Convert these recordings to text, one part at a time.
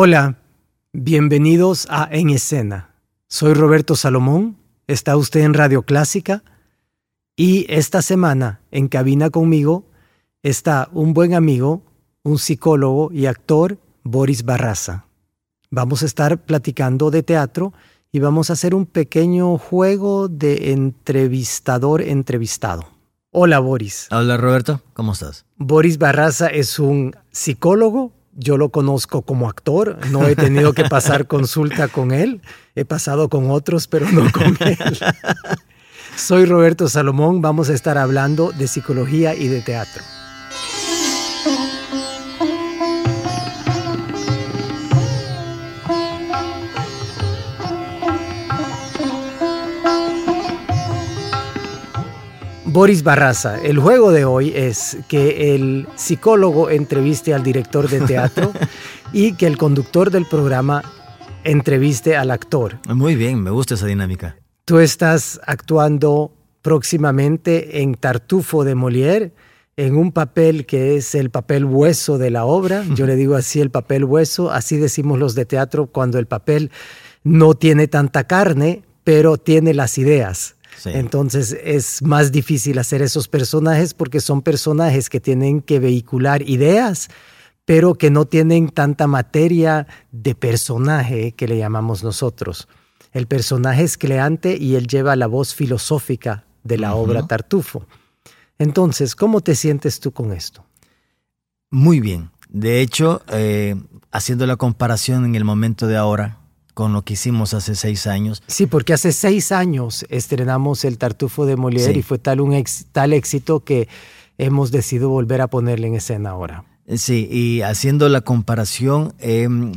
Hola, bienvenidos a En Escena. Soy Roberto Salomón, está usted en Radio Clásica y esta semana en cabina conmigo está un buen amigo, un psicólogo y actor, Boris Barraza. Vamos a estar platicando de teatro y vamos a hacer un pequeño juego de entrevistador entrevistado. Hola Boris. Hola Roberto, ¿cómo estás? Boris Barraza es un psicólogo, yo lo conozco como actor, no he tenido que pasar consulta con él, he pasado con otros, pero no con él. Soy Roberto Salomón, vamos a estar hablando de psicología y de teatro. Boris Barraza, el juego de hoy es que el psicólogo entreviste al director de teatro y que el conductor del programa entreviste al actor. Muy bien, me gusta esa dinámica. Tú estás actuando próximamente en Tartufo de Molière, en un papel que es el papel hueso de la obra. Yo le digo así el papel hueso, así decimos los de teatro cuando el papel no tiene tanta carne, pero tiene las ideas. Entonces es más difícil hacer esos personajes porque son personajes que tienen que vehicular ideas, pero que no tienen tanta materia de personaje que le llamamos nosotros. El personaje es creante y él lleva la voz filosófica de la obra Tartufo. Entonces, ¿cómo te sientes tú con esto? Muy bien. De hecho, eh, haciendo la comparación en el momento de ahora, con lo que hicimos hace seis años. Sí, porque hace seis años estrenamos el Tartufo de Molière y fue tal, un tal éxito que hemos decidido volver a ponerle en escena ahora. Sí, y haciendo la comparación, em,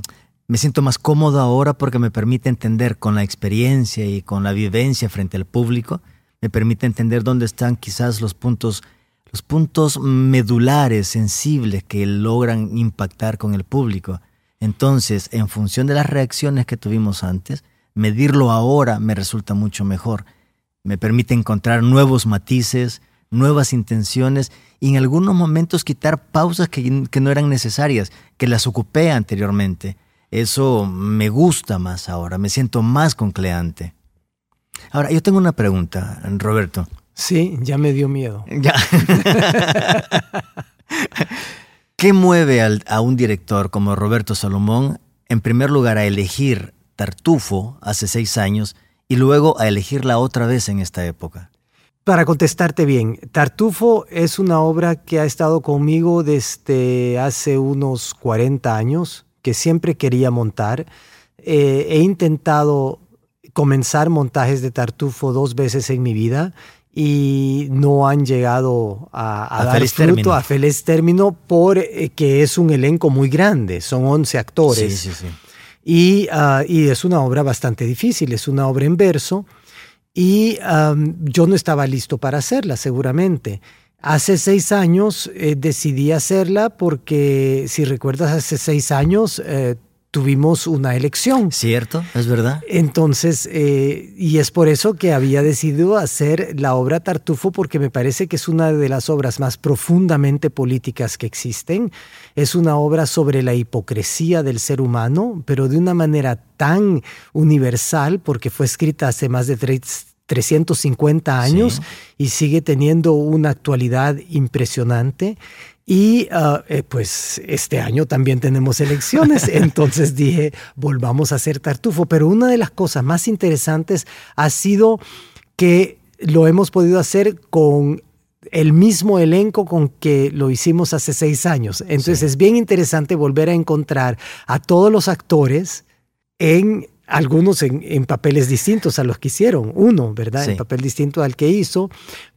me siento más cómodo ahora porque me permite entender con la experiencia y con la vivencia frente al público, me permite entender dónde están quizás los puntos, los puntos medulares, sensibles que logran impactar con el público. Entonces, en función de las reacciones que tuvimos antes, medirlo ahora me resulta mucho mejor. Me permite encontrar nuevos matices, nuevas intenciones y en algunos momentos quitar pausas que, no eran necesarias, que las ocupé anteriormente. Eso me gusta más ahora, me siento más concleante. Ahora, yo tengo una pregunta, Roberto. Sí, ya me dio miedo. Ya. ¿Qué mueve a un director como Roberto Salomón, en primer lugar, a elegir Tartufo hace seis años y luego a elegirla otra vez en esta época? Para contestarte bien, Tartufo es una obra que ha estado conmigo desde hace unos 40 años, que siempre quería montar. Eh, he intentado comenzar montajes de Tartufo dos veces en mi vida y no han llegado a, dar fruto término. a feliz término porque eh, es un elenco muy grande, son 11 actores. Sí, sí, sí. Y, ah, y, es una obra bastante difícil, es una obra en verso y yo no estaba listo para hacerla seguramente. Hace seis años eh, decidí hacerla porque, si recuerdas, hace seis años eh, tuvimos una elección. Cierto, es verdad. Entonces, eh, y es por eso que había decidido hacer la obra Tartufo, porque me parece que es una de las obras más profundamente políticas que existen. Es una obra sobre la hipocresía del ser humano, pero de una manera tan universal, porque fue escrita hace más de 350 años y sigue teniendo una actualidad impresionante. Y ah, eh, pues este año también tenemos elecciones, entonces dije, volvamos a hacer tartufo. Pero una de las cosas más interesantes ha sido que lo hemos podido hacer con el mismo elenco con que lo hicimos hace seis años. Entonces es bien interesante volver a encontrar a todos los actores en algunos en, papeles distintos a los que hicieron, uno, ¿verdad? En papel distinto al que hizo,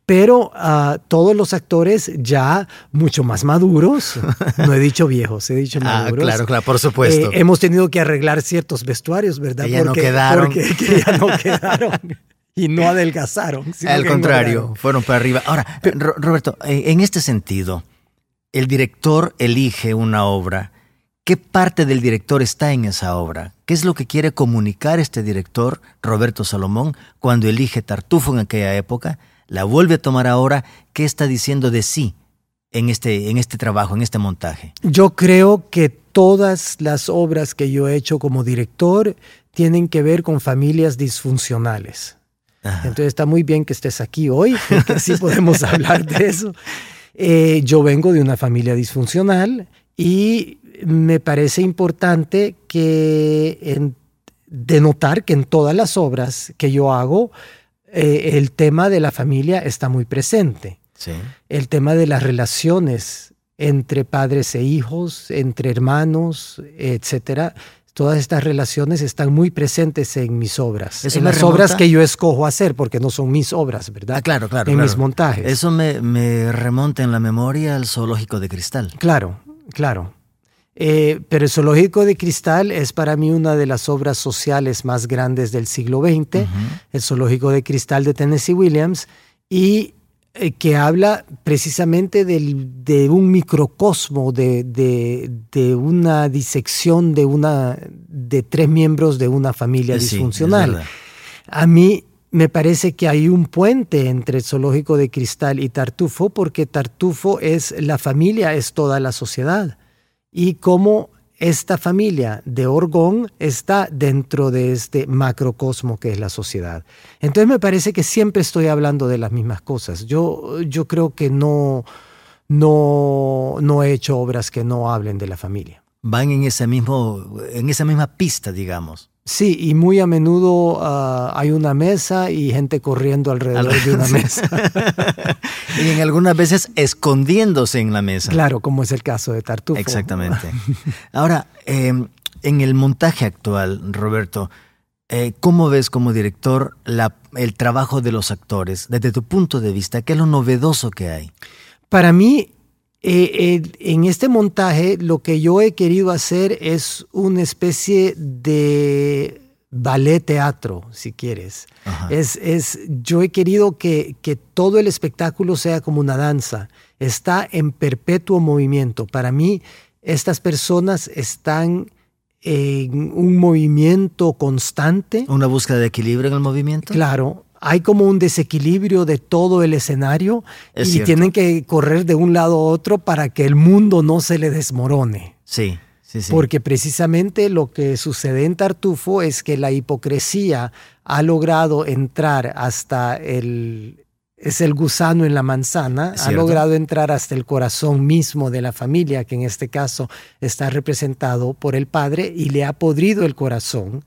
pero uh, todos los actores ya mucho más maduros, no he dicho viejos, he dicho ah, maduros. Claro, claro, por supuesto. Eh, hemos tenido que arreglar ciertos vestuarios, ¿verdad? Que ya no quedaron. Porque que ya no quedaron. y no adelgazaron. Al contrario, fueron para arriba. Ahora, Roberto, en este sentido, el director elige una obra. ¿Qué parte del director está en esa obra? ¿Qué es lo que quiere comunicar este director, Roberto Salomón, cuando elige Tartufo en aquella época? La vuelve a tomar ahora. ¿Qué está diciendo de sí en este, en este trabajo, en este montaje? Yo creo que todas las obras que yo he hecho como director tienen que ver con familias disfuncionales. Entonces está muy bien que estés aquí hoy, porque así podemos hablar de eso. Eh, yo vengo de una familia disfuncional y me parece importante que denotar que en todas las obras que yo hago, eh, el tema de la familia está muy presente. El tema de las relaciones entre padres e hijos, entre hermanos, etcétera, todas estas relaciones están muy presentes en mis obras. en las obras que yo escojo hacer, porque no son mis obras, ¿verdad? Ah, claro, claro. En mis montajes. Eso me, remonta en la memoria al zoológico de cristal. Claro, claro. Eh, pero el zoológico de cristal es para mí una de las obras sociales más grandes del siglo XX, el zoológico de cristal de Tennessee Williams, y eh, que habla precisamente de un microcosmo, de, una disección de, una, de tres miembros de una familia disfuncional. A mí me parece que hay un puente entre el zoológico de cristal y Tartufo, porque Tartufo es la familia, es toda la sociedad. Y cómo esta familia de Orgón está dentro de este macrocosmo que es la sociedad. Entonces me parece que siempre estoy hablando de las mismas cosas. Yo, yo creo que no, no, no he hecho obras que no hablen de la familia. Van en, ese mismo, en esa misma pista, digamos. Sí, y muy a menudo ah, hay una mesa y gente corriendo alrededor de una mesa. y en algunas veces escondiéndose en la mesa. Claro, como es el caso de Tartufo. Exactamente. Ahora, em, en el montaje actual, Roberto, eh, ¿cómo ves como director el trabajo de los actores? Desde tu punto de vista, ¿qué es lo novedoso que hay? Para mí, eh, en este montaje lo que yo he querido hacer es una especie de ballet teatro, si quieres. Es, es, yo he querido que, que, todo el espectáculo sea como una danza. Está en perpetuo movimiento. Para mí, estas personas están en un movimiento constante. ¿Una búsqueda de equilibrio en el movimiento? Claro, hay como un desequilibrio de todo el escenario y tienen que correr de un lado a otro para que el mundo no se le desmorone. Sí, sí, sí. Porque precisamente lo que sucede en Tartufo es que la hipocresía ha logrado entrar hasta el... Es el gusano en la manzana, ha logrado entrar hasta el corazón mismo de la familia, que en este caso está representado por el padre, y le ha podrido el corazón.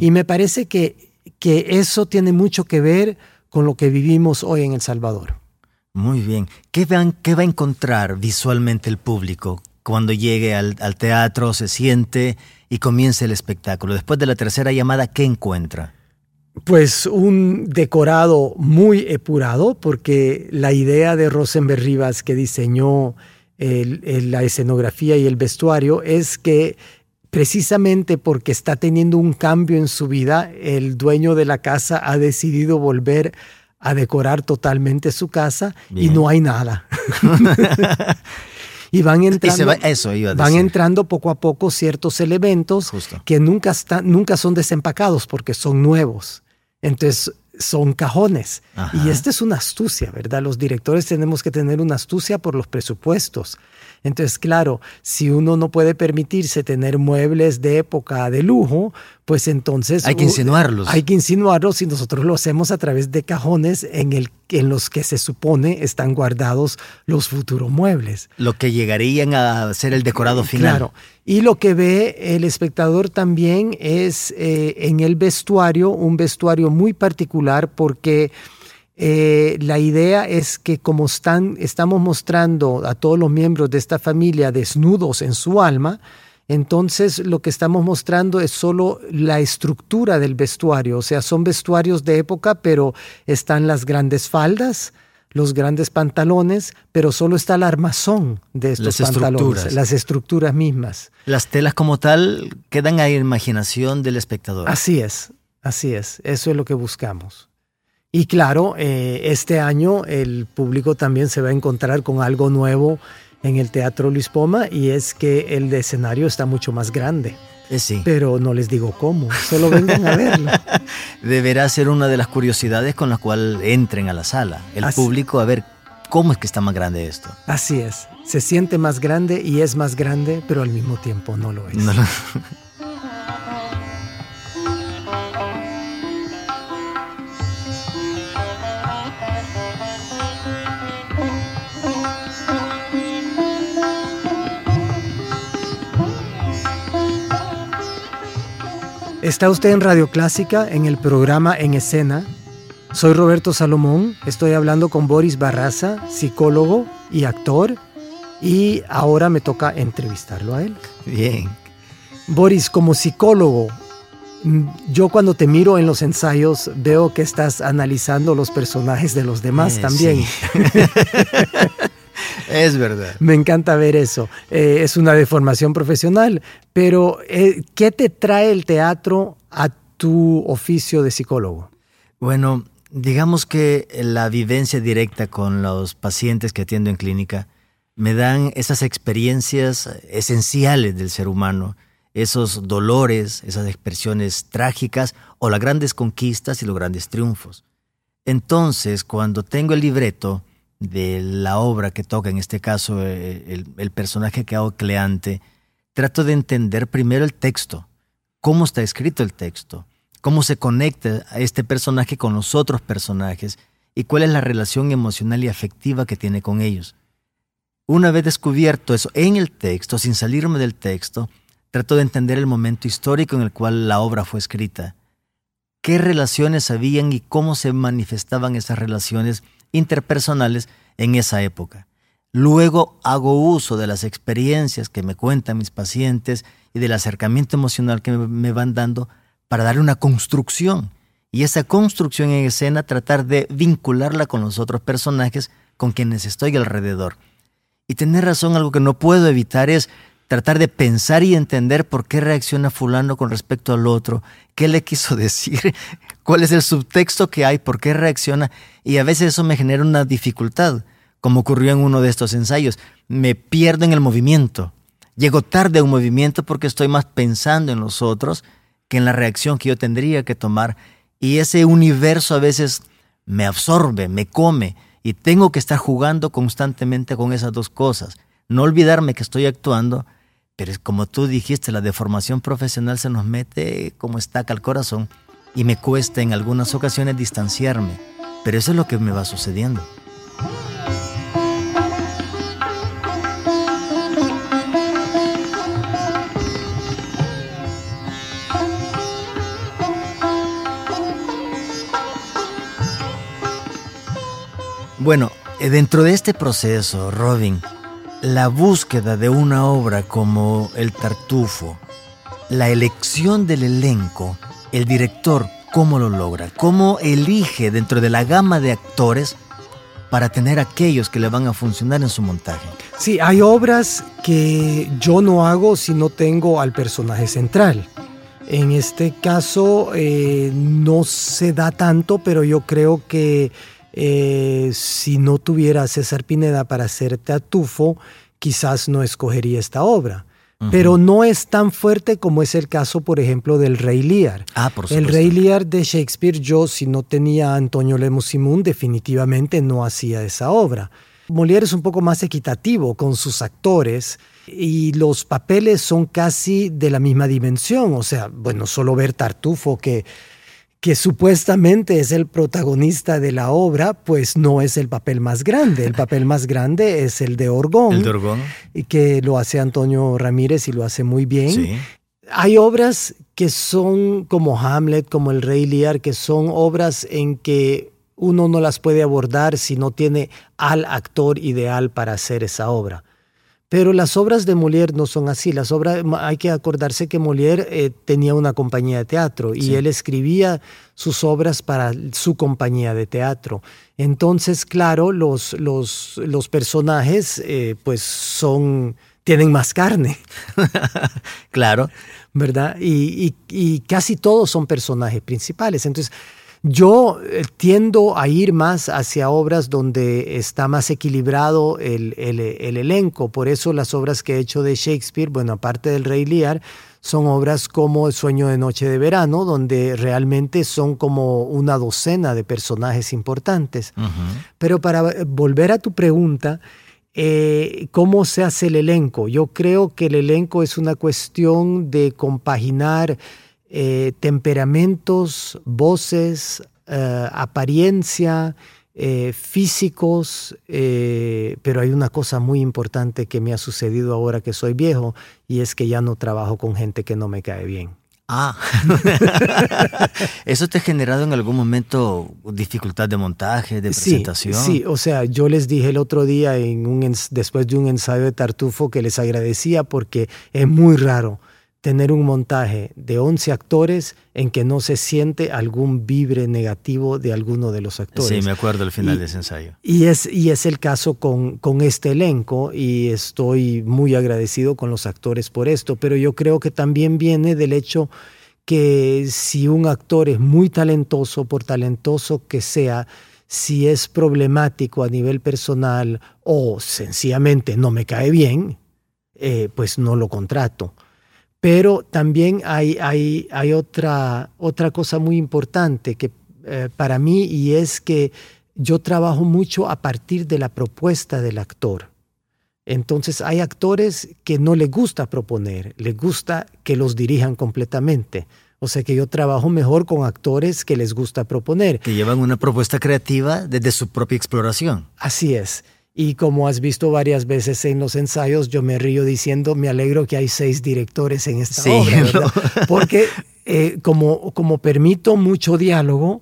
Y me parece que que eso tiene mucho que ver con lo que vivimos hoy en El Salvador. Muy bien. ¿Qué va, qué va a encontrar visualmente el público cuando llegue al, teatro, se siente y comience el espectáculo? Después de la tercera llamada, ¿qué encuentra? Pues un decorado muy epurado, porque la idea de Rosenberg Rivas que diseñó la escenografía y el vestuario es que precisamente porque está teniendo un cambio en su vida, el dueño de la casa ha decidido volver a decorar totalmente su casa y no hay nada. y van entrando, eso van entrando poco a poco ciertos elementos que nunca, están, nunca son desempacados porque son nuevos. Entonces son cajones. Y esta es una astucia, ¿verdad? Los directores tenemos que tener una astucia por los presupuestos. Entonces, claro, si uno no puede permitirse tener muebles de época de lujo, pues entonces... Hay que insinuarlos. Hay que insinuarlos y nosotros lo hacemos a través de cajones en, el, en los que se supone están guardados los futuros muebles. Lo que llegarían a ser el decorado final. Claro. Y lo que ve el espectador también es eh, en el vestuario, un vestuario muy particular porque eh, la idea es que como están, estamos mostrando a todos los miembros de esta familia desnudos en su alma, entonces lo que estamos mostrando es solo la estructura del vestuario, o sea, son vestuarios de época, pero están las grandes faldas, los grandes pantalones, pero solo está el armazón de estos Las pantalones, estructuras. las estructuras mismas. Las telas como tal quedan a imaginación del espectador. Así es, así es, eso es lo que buscamos. Y claro, eh, este año el público también se va a encontrar con algo nuevo en el Teatro Luis Poma y es que el de escenario está mucho más grande. Eh, sí. Pero no les digo cómo, solo vengan a verlo. Deberá ser una de las curiosidades con la cual entren a la sala. El Así- público a ver cómo es que está más grande esto. Así es, se siente más grande y es más grande, pero al mismo tiempo no lo es. No lo- Está usted en Radio Clásica en el programa En Escena. Soy Roberto Salomón, estoy hablando con Boris Barraza, psicólogo y actor, y ahora me toca entrevistarlo a él. Bien. Boris, como psicólogo, mm, yo cuando te miro en los ensayos veo que estás analizando los personajes de los demás Eh, también. sí. es verdad. Me encanta ver eso. Eh, es una deformación profesional, pero eh, ¿qué te trae el teatro a tu oficio de psicólogo? Bueno, digamos que la vivencia directa con los pacientes que atiendo en clínica me dan esas experiencias esenciales del ser humano, esos dolores, esas expresiones trágicas o las grandes conquistas y los grandes triunfos. Entonces, cuando tengo el libreto de la obra que toca, en este caso eh, el, personaje que hago Cleante, trato de entender primero el texto, cómo está escrito el texto, cómo se conecta a este personaje con los otros personajes y cuál es la relación emocional y afectiva que tiene con ellos. Una vez descubierto eso en el texto, sin salirme del texto, trato de entender el momento histórico en el cual la obra fue escrita. ¿Qué relaciones habían y cómo se manifestaban esas relaciones interpersonales en esa época? Luego hago uso de las experiencias que me cuentan mis pacientes y del acercamiento emocional que me- van dando para darle una construcción. Y esa construcción en escena tratar de vincularla con los otros personajes con quienes estoy alrededor. Y tener razón, algo que no puedo evitar es tratar de pensar y entender por qué reacciona fulano con respecto al otro, qué le quiso decir, cuál es el subtexto que hay, por qué reacciona. Y a veces eso me genera una dificultad, como ocurrió en uno de estos ensayos. Me pierdo en el movimiento. Llego tarde a un movimiento porque estoy más pensando en los otros que en la reacción que yo tendría que tomar. Y ese universo a veces me absorbe, me come, y tengo que estar jugando constantemente con esas dos cosas. No olvidarme que estoy actuando, pero es como tú dijiste, la deformación profesional se nos mete como estaca al corazón y me cuesta en algunas ocasiones distanciarme. Pero eso es lo que me va sucediendo. Bueno, eh, dentro de este proceso, Robin, la búsqueda de una obra como El Tartufo, la elección del elenco, el director, ¿cómo lo logra? ¿Cómo elige dentro de la gama de actores para tener aquellos que le van a funcionar en su montaje? Sí, hay obras que yo no hago si no tengo al personaje central. En este caso eh, no se da tanto, pero yo creo que eh, si no tuviera a César Pineda para hacer Tartufo, quizás no escogería esta obra. Pero no es tan fuerte como es el caso, por ejemplo, del Rey Lear. Ah, por El. Rey Lear de Shakespeare, yo si no tenía a Antonio Lemus Simón, definitivamente no hacía esa obra. Molière es un poco más equitativo con sus actores y los papeles son casi de la misma dimensión. O sea, bueno, solo ver Tartufo, que, que supuestamente es el protagonista de la obra, pues no es el papel más grande. El papel más grande es el de Orgón, El de Orgón. y que lo hace Antonio Ramírez y lo hace muy bien. Sí. Hay obras que son como Hamlet, como El Rey Lear, que son obras en que uno no las puede abordar si no tiene al actor ideal para hacer esa obra. Pero las obras de Molière no son así. Las obras, hay que acordarse que Molière eh, tenía una compañía de teatro y él escribía sus obras para su compañía de teatro. Entonces, claro, los, los, los personajes eh, pues son, tienen más carne. claro. ¿Verdad? Y, y, y casi todos son personajes principales. Entonces, yo eh, tiendo a ir más hacia obras donde está más equilibrado el, elenco. Por eso las obras que he hecho de Shakespeare, bueno, aparte del Rey Lear, son obras como El sueño de noche de verano, donde realmente son como una docena de personajes importantes. Pero para volver a tu pregunta, eh, ¿cómo se hace el elenco? Yo creo que el elenco es una cuestión de compaginar eh, temperamentos, voces, eh, apariencia, eh, físicos, pero hay una cosa muy importante que me ha sucedido ahora que soy viejo y es que ya no trabajo con gente que no me cae bien. Ah, ¿eso te ha generado en algún momento dificultad de montaje, de presentación? Sí, o sea, yo les dije el otro día en un, después de un ensayo de Tartufo que les agradecía porque es muy raro tener un montaje de 11 actores en que no se siente algún vibre negativo de alguno de los actores. Sí, me acuerdo al final de ese ensayo. Y es, y es el caso con, con este elenco y estoy muy agradecido con los actores por esto, pero yo creo que también viene del hecho que si un actor es muy talentoso, por talentoso que sea, si es problemático a nivel personal o sencillamente no me cae bien, eh, pues no lo contrato. Pero también hay, hay, hay otra, otra cosa muy importante que eh, para mí y es que yo trabajo mucho a partir de la propuesta del actor. Entonces hay actores que no les gusta proponer, les gusta que los dirijan completamente. O sea que yo trabajo mejor con actores que les gusta proponer. Que llevan una propuesta creativa desde su propia exploración. Así es. Y como has visto varias veces en los ensayos, yo me río diciendo, me alegro que hay seis directores en esta obra, Porque eh, como, como permito mucho diálogo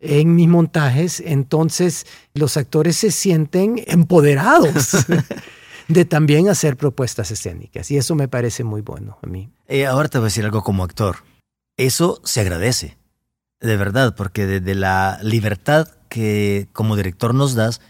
en mis montajes, entonces los actores se sienten empoderados de también hacer propuestas escénicas. Y eso me parece muy bueno a mí. Eh, ahora te voy a decir algo como actor. Eso se agradece, de verdad, porque desde la libertad que como director nos das,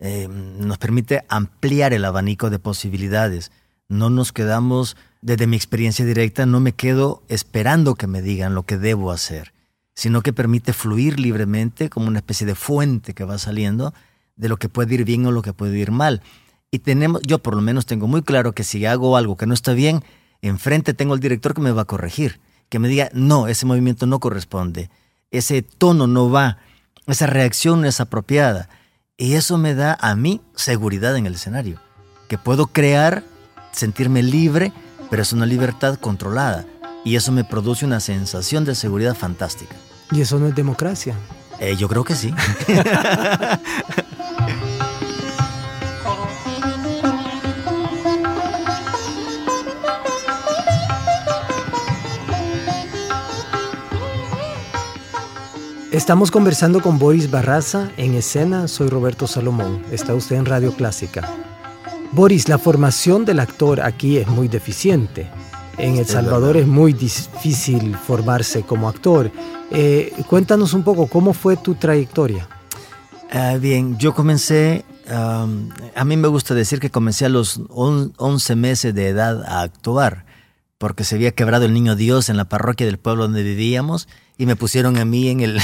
eh, nos permite ampliar el abanico de posibilidades. No nos quedamos, desde mi experiencia directa, no me quedo esperando que me digan lo que debo hacer, sino que permite fluir libremente como una especie de fuente que va saliendo de lo que puede ir bien o lo que puede ir mal. Y tenemos, yo por lo menos tengo muy claro que si hago algo que no está bien, enfrente tengo el director que me va a corregir, que me diga, no, ese movimiento no corresponde, ese tono no va, esa reacción no es apropiada. Y eso me da a mí seguridad en el escenario, que puedo crear, sentirme libre, pero es una libertad controlada. Y eso me produce una sensación de seguridad fantástica. ¿Y eso no es democracia? Eh, yo creo que sí. Estamos conversando con Boris Barraza en escena. Soy Roberto Salomón. Está usted en Radio Clásica. Boris, la formación del actor aquí es muy deficiente. En El Salvador es muy difícil formarse como actor. Eh, cuéntanos un poco, ¿cómo fue tu trayectoria? Ah, bien, yo comencé, a mí me gusta decir que comencé a los 11 meses de edad a actuar, porque se había quebrado el niño Dios en la parroquia del pueblo donde vivíamos y me pusieron a mí en el...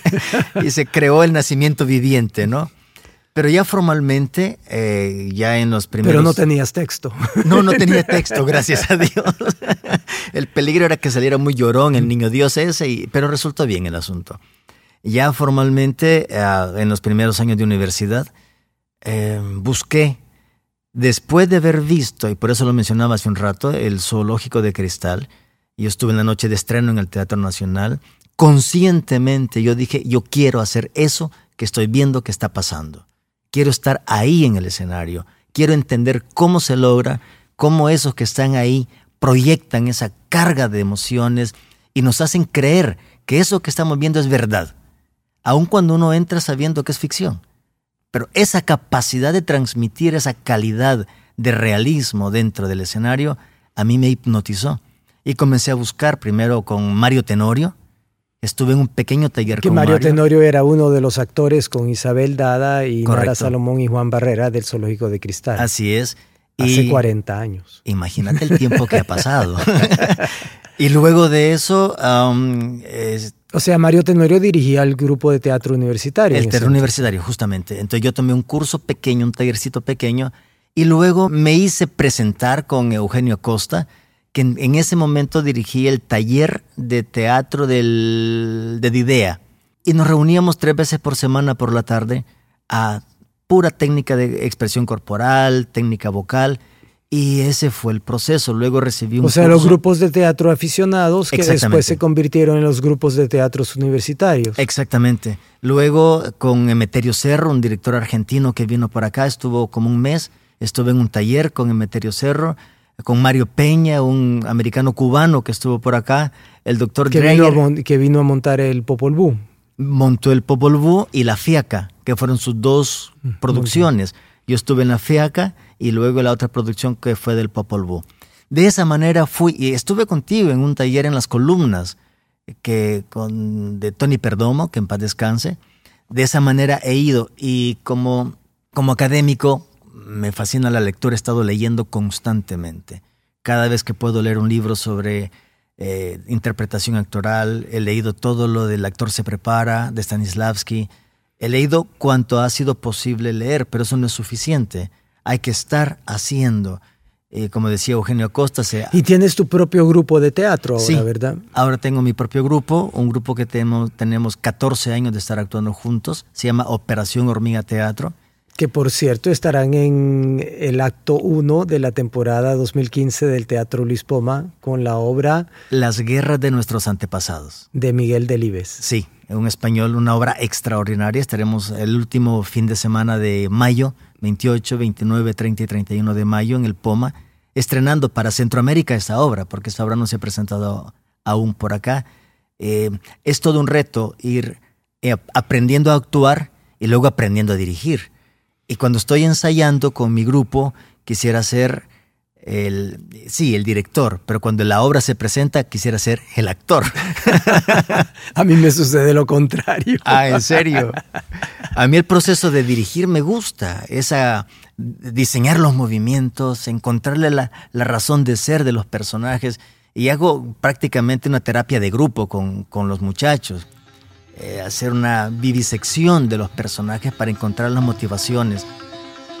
y se creó el nacimiento viviente, ¿no? Pero ya formalmente, eh, ya en los primeros... Pero no tenías texto. No, no tenía texto, gracias a Dios. el peligro era que saliera muy llorón el niño Dios ese, y, pero resultó bien el asunto. Ya formalmente, eh, en los primeros años de universidad, eh, busqué, después de haber visto, y por eso lo mencionaba hace un rato, el zoológico de cristal, yo estuve en la noche de estreno en el Teatro Nacional. Conscientemente yo dije, yo quiero hacer eso que estoy viendo que está pasando. Quiero estar ahí en el escenario. Quiero entender cómo se logra, cómo esos que están ahí proyectan esa carga de emociones y nos hacen creer que eso que estamos viendo es verdad. aun cuando uno entra sabiendo que es ficción. Pero esa capacidad de transmitir esa calidad de realismo dentro del escenario a mí me hipnotizó. Y comencé a buscar primero con Mario Tenorio. Estuve en un pequeño taller que con Mario, Mario. Tenorio era uno de los actores con Isabel Dada y Nara Salomón y Juan Barrera del Zoológico de Cristal. Así es. Hace Y 40 años. Imagínate el tiempo que ha pasado. y luego de eso, um, es- O sea, Mario Tenorio dirigía el grupo de teatro universitario. el teatro universitario, justamente. Entonces yo tomé un curso pequeño, un tallercito pequeño, y luego me hice presentar con Eugenio Costa, que en, en ese momento dirigía el taller de teatro del, de Didea. Y nos reuníamos tres veces por semana por la tarde a pura técnica de expresión corporal, técnica vocal, y ese fue el proceso. Luego recibí un O sea, los grupos de teatro aficionados que después se convirtieron en los grupos de teatros universitarios. Exactamente. Luego con Emeterio Cerro, un director argentino que vino por acá, estuvo como un mes, estuve en un taller con Emeterio Cerro, con Mario Peña, un americano cubano que estuvo por acá, el doctor que, vino a, que vino a montar el Popol Vuh. montó el Popol Vuh y La Fiaca, que fueron sus dos producciones. Yo estuve en La Fiaca y luego la otra producción que fue del Popol Vuh. De esa manera fui y estuve contigo en un taller en las columnas que con de Tony Perdomo, que en paz descanse. De esa manera he ido y como como académico me fascina la lectura, he estado leyendo constantemente. Cada vez que puedo leer un libro sobre eh, interpretación actoral, he leído todo lo del actor se prepara, de Stanislavski, he leído cuanto ha sido posible leer, pero eso no es suficiente. Hay que estar haciendo. Eh, como decía Eugenio Acosta, se, Y tienes tu propio grupo de teatro ahora, Sí. ¿verdad? Ahora tengo mi propio grupo, un grupo que tenemos, tenemos 14 años de estar actuando juntos, se llama Operación Hormiga Teatro. Que por cierto estarán en el acto 1 de la temporada 2015 del Teatro Luis Poma con la obra Las guerras de nuestros antepasados. de Miguel Delibes. Sí, en español, una obra extraordinaria. Estaremos el último fin de semana de mayo, 28, 29, 30 y 31 de mayo en el Poma, estrenando para Centroamérica esta obra, porque esta obra no se ha presentado aún por acá. Eh, es todo un reto ir eh, aprendiendo a actuar y luego aprendiendo a dirigir. Y cuando estoy ensayando con mi grupo, quisiera ser el, sí, el director, pero cuando la obra se presenta, quisiera ser el actor. A mí me sucede lo contrario. Ah, ¿en serio? A mí el proceso de dirigir me gusta, esa diseñar los movimientos, encontrarle la, la razón de ser de los personajes y hago prácticamente una terapia de grupo con, con los muchachos. Eh, hacer una vivisección de los personajes para encontrar las motivaciones.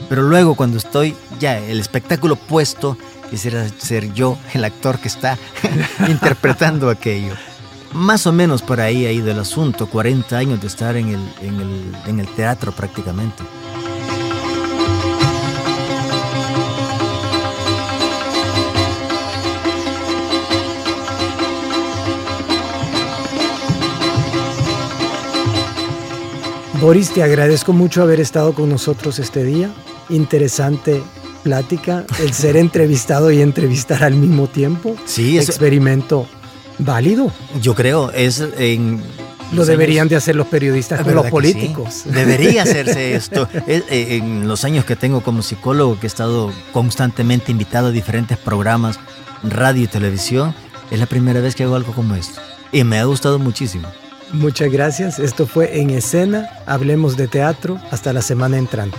Pero luego cuando estoy ya el espectáculo puesto, quisiera ser yo el actor que está interpretando aquello. Más o menos por ahí ha ido el asunto, 40 años de estar en el, en el, en el teatro prácticamente. Boris, te agradezco mucho haber estado con nosotros este día. Interesante plática, el ser entrevistado y entrevistar al mismo tiempo. Sí, eso- experimento válido. Yo creo, es en... Lo deberían años- de hacer los periodistas con ¿Verdad los políticos. sí? Debería hacerse esto. Es, eh, en los años que tengo como psicólogo, que he estado constantemente invitado a diferentes programas, radio y televisión, es la primera vez que hago algo como esto. Y me ha gustado muchísimo. Muchas gracias. Esto fue En Escena. Hablemos de teatro. Hasta la semana entrante.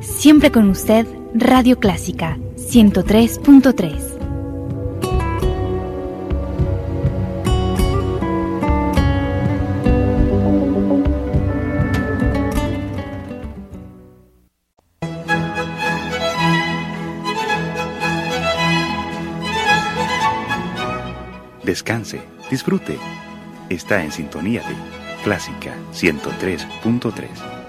Siempre con usted, Radio Clásica 103.3. Descanse, disfrute. Está en sintonía de Clásica 103.3.